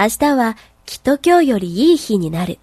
明日はきっと今日よりいい日になる。